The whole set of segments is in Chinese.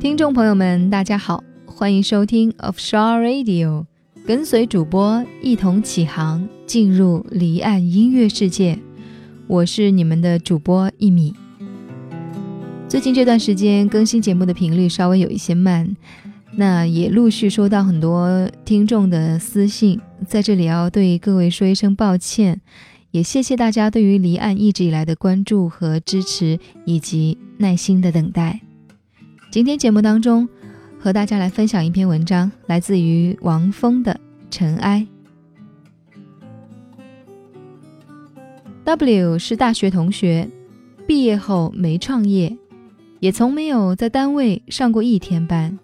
听众朋友们，大家好，欢迎收听 Offshore Radio，跟随主播一同起航，进入离岸音乐世界。我是你们的主播一米。最近这段时间更新节目的频率稍微有一些慢，那也陆续收到很多听众的私信，在这里要对各位说一声抱歉，也谢谢大家对于离岸一直以来的关注和支持，以及耐心的等待。今天节目当中，和大家来分享一篇文章，来自于王峰的《尘埃》。W 是大学同学，毕业后没创业，也从没有在单位上过一天班。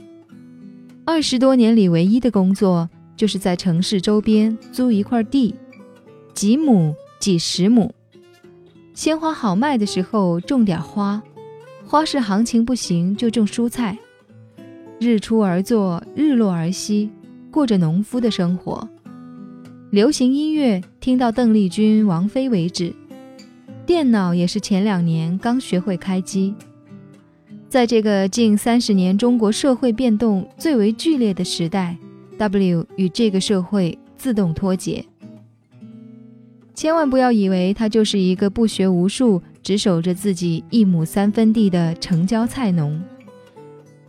二十多年里，唯一的工作就是在城市周边租一块地，几亩、几十亩，鲜花好卖的时候种点花。花市行情不行，就种蔬菜，日出而作，日落而息，过着农夫的生活。流行音乐听到邓丽君、王菲为止，电脑也是前两年刚学会开机。在这个近三十年中国社会变动最为剧烈的时代，W 与这个社会自动脱节。千万不要以为他就是一个不学无术。只守着自己一亩三分地的城郊菜农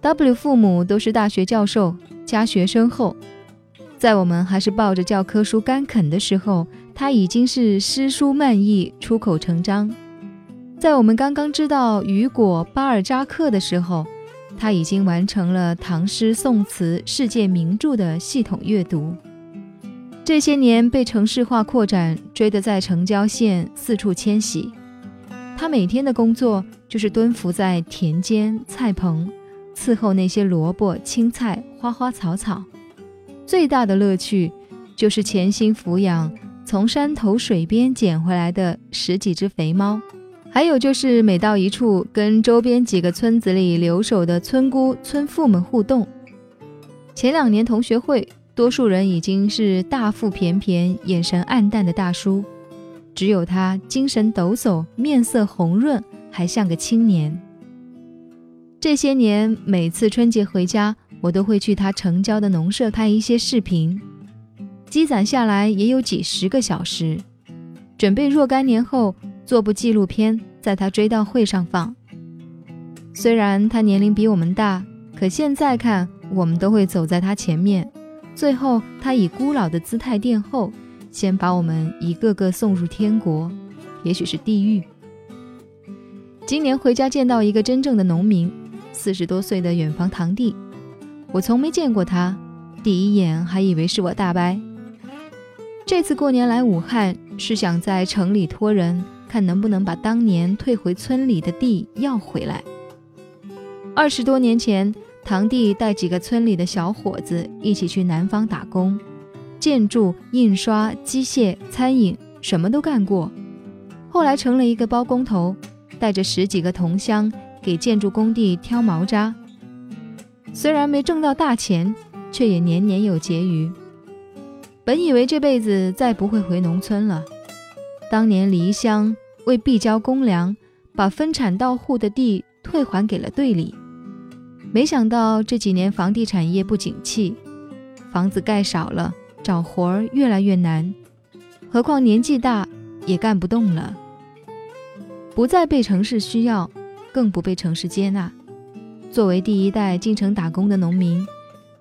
，W 父母都是大学教授，家学深厚。在我们还是抱着教科书干啃的时候，他已经是诗书漫溢出口成章；在我们刚刚知道雨果、巴尔扎克的时候，他已经完成了唐诗宋词世界名著的系统阅读。这些年被城市化扩展追得在城郊县四处迁徙。他每天的工作就是蹲伏在田间菜棚，伺候那些萝卜、青菜、花花草草。最大的乐趣就是潜心抚养从山头水边捡回来的十几只肥猫，还有就是每到一处跟周边几个村子里留守的村姑、村妇们互动。前两年同学会，多数人已经是大腹便便、眼神暗淡的大叔。只有他精神抖擞，面色红润，还像个青年。这些年，每次春节回家，我都会去他城郊的农舍拍一些视频，积攒下来也有几十个小时，准备若干年后做部纪录片，在他追悼会上放。虽然他年龄比我们大，可现在看，我们都会走在他前面，最后他以孤老的姿态殿后。先把我们一个个送入天国，也许是地狱。今年回家见到一个真正的农民，四十多岁的远房堂弟，我从没见过他，第一眼还以为是我大伯。这次过年来武汉，是想在城里托人，看能不能把当年退回村里的地要回来。二十多年前，堂弟带几个村里的小伙子一起去南方打工。建筑、印刷、机械、餐饮，什么都干过。后来成了一个包工头，带着十几个同乡给建筑工地挑毛渣。虽然没挣到大钱，却也年年有结余。本以为这辈子再不会回农村了。当年离乡为必交公粮，把分产到户的地退还给了队里。没想到这几年房地产业不景气，房子盖少了。找活儿越来越难，何况年纪大也干不动了，不再被城市需要，更不被城市接纳。作为第一代进城打工的农民，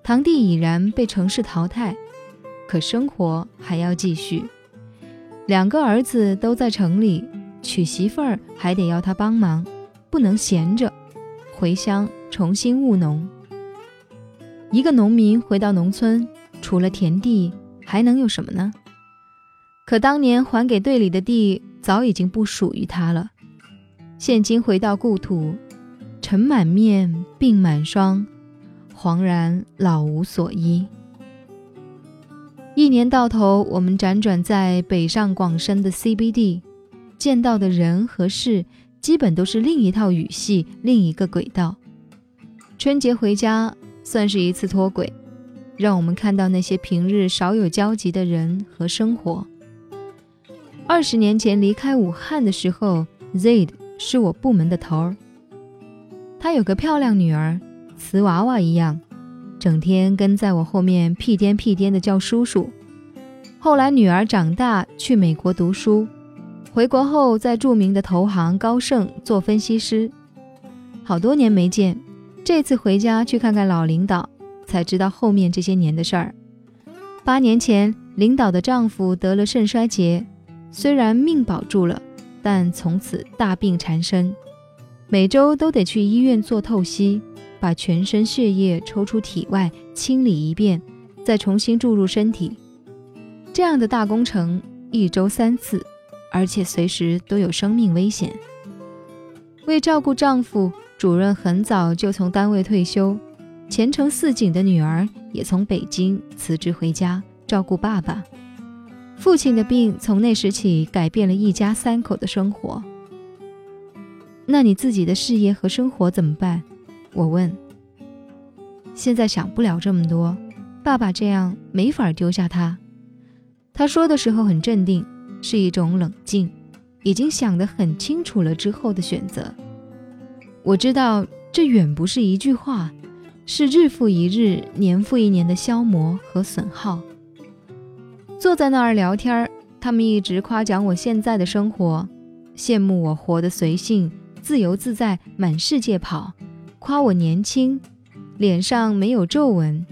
堂弟已然被城市淘汰，可生活还要继续。两个儿子都在城里，娶媳妇儿还得要他帮忙，不能闲着，回乡重新务农。一个农民回到农村。除了田地，还能有什么呢？可当年还给队里的地早已经不属于他了。现今回到故土，尘满面，鬓满霜，惶然老无所依。一年到头，我们辗转在北上广深的 CBD，见到的人和事，基本都是另一套语系，另一个轨道。春节回家，算是一次脱轨。让我们看到那些平日少有交集的人和生活。二十年前离开武汉的时候，Z 是我部门的头儿。他有个漂亮女儿，瓷娃娃一样，整天跟在我后面屁颠屁颠的叫叔叔。后来女儿长大去美国读书，回国后在著名的投行高盛做分析师。好多年没见，这次回家去看看老领导，才知道后面这些年的事儿。八年前，领导的丈夫得了肾衰竭。虽然命保住了，但从此大病缠身，每周都得去医院做透析，把全身血液抽出体外清理一遍，再重新注入身体。这样的大工程一周三次，而且随时都有生命危险。为照顾丈夫，主任很早就从单位退休，前程似锦的女儿也从北京辞职回家照顾爸爸。父亲的病从那时起改变了一家三口的生活。那你自己的事业和生活怎么办？我问。现在想不了这么多，爸爸这样没法丢下他。他说的时候很镇定，是一种冷静，已经想得很清楚了之后的选择。我知道这远不是一句话，是日复一日、年复一年的消磨和损耗。坐在那儿聊天，他们一直夸奖我现在的生活，羡慕我活得随性、自由自在，满世界跑，夸我年轻，脸上没有皱纹。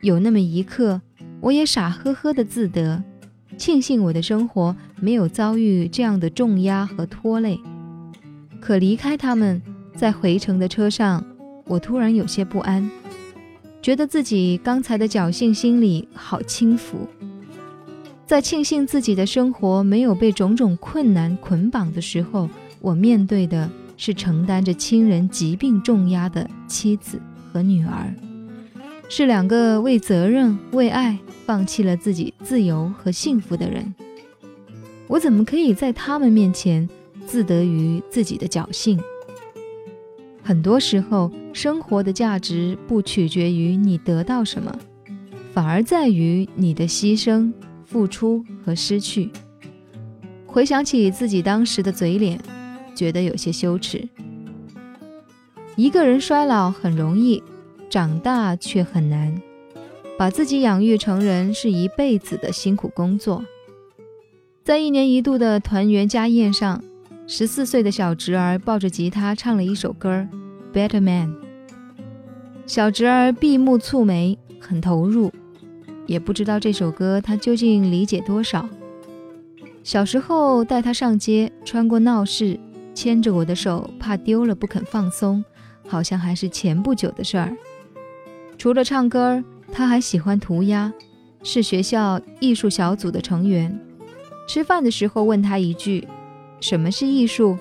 有那么一刻，我也傻呵呵的自得，庆幸我的生活没有遭遇这样的重压和拖累。可离开他们，在回程的车上，我突然有些不安，觉得自己刚才的侥幸心理好轻浮。在庆幸自己的生活没有被种种困难捆绑的时候，我面对的是承担着亲人疾病重压的妻子和女儿，是两个为责任、为爱放弃了自己自由和幸福的人。我怎么可以在他们面前自得于自己的侥幸？很多时候，生活的价值不取决于你得到什么，反而在于你的牺牲。付出和失去，回想起自己当时的嘴脸，觉得有些羞耻。一个人衰老很容易，长大却很难。把自己养育成人是一辈子的辛苦工作。在一年一度的团圆家宴上，十四岁的小侄儿抱着吉他唱了一首歌《Better Man》。小侄儿闭目蹙眉，很投入。也不知道这首歌他究竟理解多少。小时候带他上街，穿过闹市，牵着我的手，怕丢了不肯放松，好像还是前不久的事儿。除了唱歌，他还喜欢涂鸦，是学校艺术小组的成员。吃饭的时候问他一句：“什么是艺术？”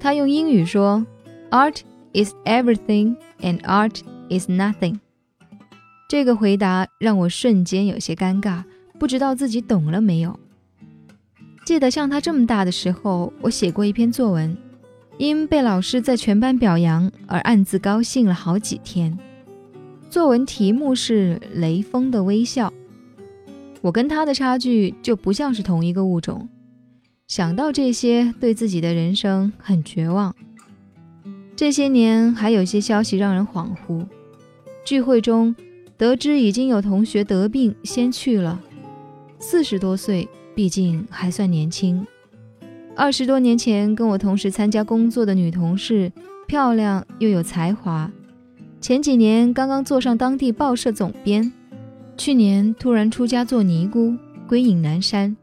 他用英语说：“Art is everything, and art is nothing。”这个回答让我瞬间有些尴尬，不知道自己懂了没有。记得像他这么大的时候，我写过一篇作文，因被老师在全班表扬而暗自高兴了好几天。作文题目是《雷锋的微笑》，我跟他的差距就不像是同一个物种。想到这些，对自己的人生很绝望。这些年还有些消息让人恍惚，聚会中。得知已经有同学得病，先去了。四十多岁，毕竟还算年轻。二十多年前跟我同时参加工作的女同事，漂亮又有才华。前几年刚刚做上当地报社总编，去年突然出家做尼姑，归隐南山。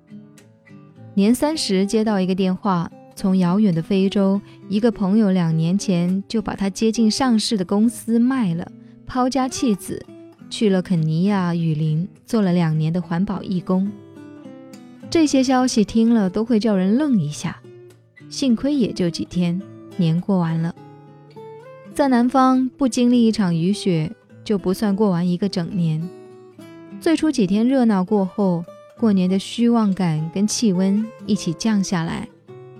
年三十接到一个电话，从遥远的非洲，一个朋友两年前就把他接近上市的公司卖了，抛家弃子。去了肯尼亚雨林，做了两年的环保义工。这些消息听了都会叫人愣一下。幸亏也就几天，年过完了。在南方不经历一场雨雪，就不算过完一个整年。最初几天热闹过后，过年的虚妄感跟气温一起降下来，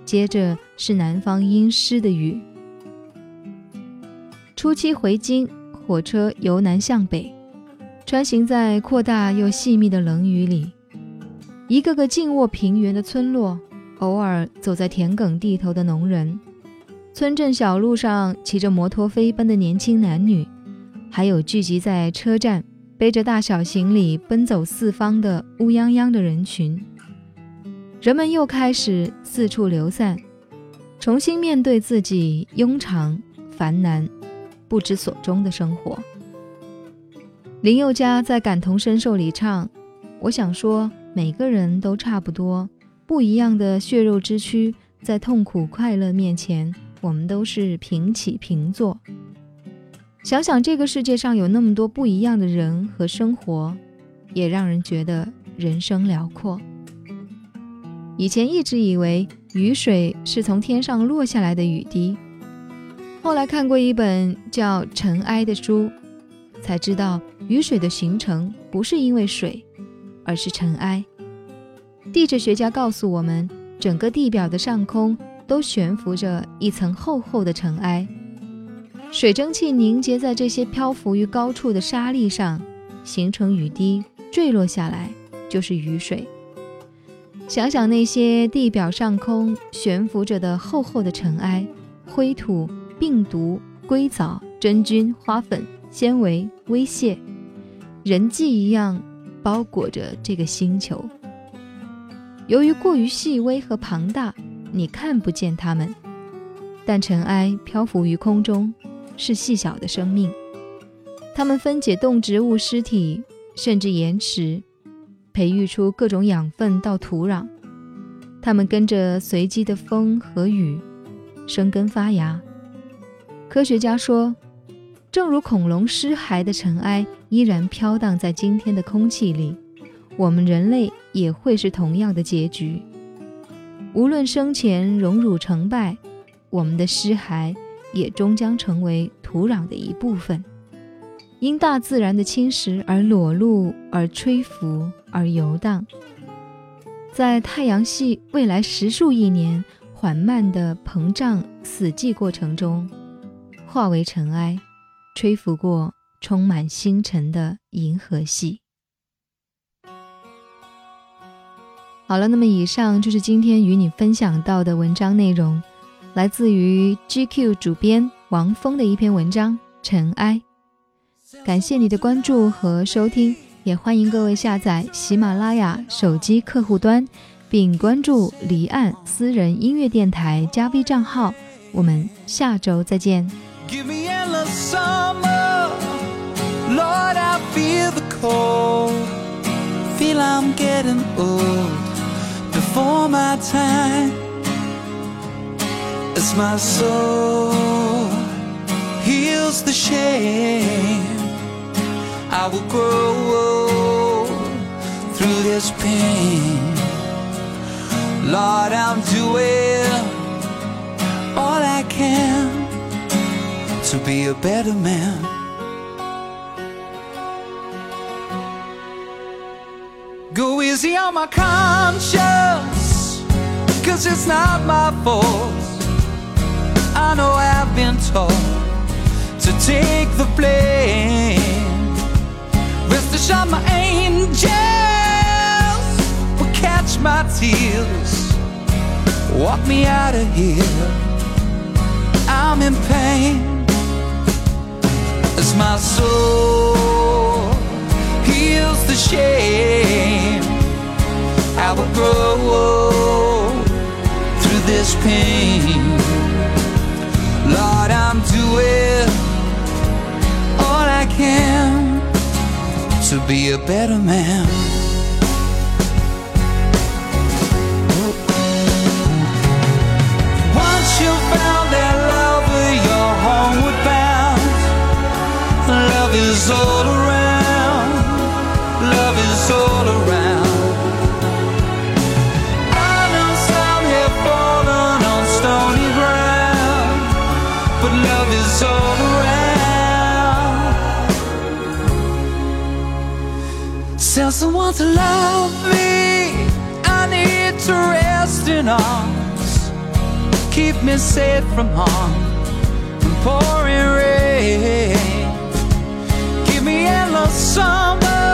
接着是南方阴湿的雨。初期回京，火车由南向北。穿行在扩大又细密的冷雨里，一个个静卧平原的村落，偶尔走在田埂地头的农人，村镇小路上骑着摩托飞奔的年轻男女，还有聚集在车站背着大小行李奔走四方的乌泱泱的人群。人们又开始四处流散，重新面对自己庸常、烦难、不知所终的生活。林宥嘉在《感同身受》里唱：“我想说。”每个人都差不多，不一样的血肉之躯，在痛苦快乐面前，我们都是平起平坐。想想这个世界上有那么多不一样的人和生活，也让人觉得人生辽阔。以前一直以为雨水是从天上落下来的雨滴，后来看过一本叫《尘埃》的书，才知道雨水的形成不是因为水。而是尘埃。地质学家告诉我们，整个地表的上空都悬浮着一层厚厚的尘埃，水蒸气凝结在这些漂浮于高处的沙砾上，形成雨滴坠落下来，就是雨水。想想那些地表上空悬浮着的厚厚的尘埃，灰土、病毒、硅藻、真菌、花粉、纤维、微屑，人迹一样。包裹着这个星球，由于过于细微和庞大，你看不见它们。但尘埃漂浮于空中，是细小的生命。它们分解动植物尸体，甚至岩石，培育出各种养分到土壤。它们跟着随机的风和雨，生根发芽。科学家说。正如恐龙尸骸的尘埃依然飘荡在今天的空气里，我们人类也会是同样的结局。无论生前荣辱成败，我们的尸骸也终将成为土壤的一部分，因大自然的侵蚀而裸露、而吹拂、而游荡，在太阳系未来十数亿年缓慢的膨胀死寂过程中，化为尘埃。吹拂过充满星辰的银河系。好了，那么以上就是今天与你分享到的文章内容，来自于 GQ 主编王峰的一篇文章《尘埃》。感谢你的关注和收听，也欢迎各位下载喜马拉雅手机客户端，并关注离岸私人音乐电台加 V 账号。我们下周再见。Give me endless My soul heals the shame, I will grow through this pain. Lord, I'm doing all I can to be a better man. Go easy on my conscience, cause it's not my fault. I know I've been taught to take the blame. Rest assured, my angels will catch my tears, walk me out of here. I'm in pain as my soul heals the shame. I will grow through this pain. Lord, all I can to be a better man. love me, I need to rest in arms. Keep me safe from harm and pouring rain. Give me endless summer,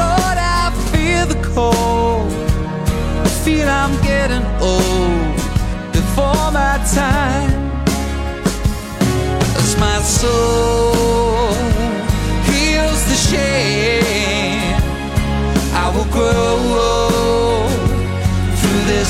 Lord. I feel the cold. I feel I'm getting old before my time. That's my soul.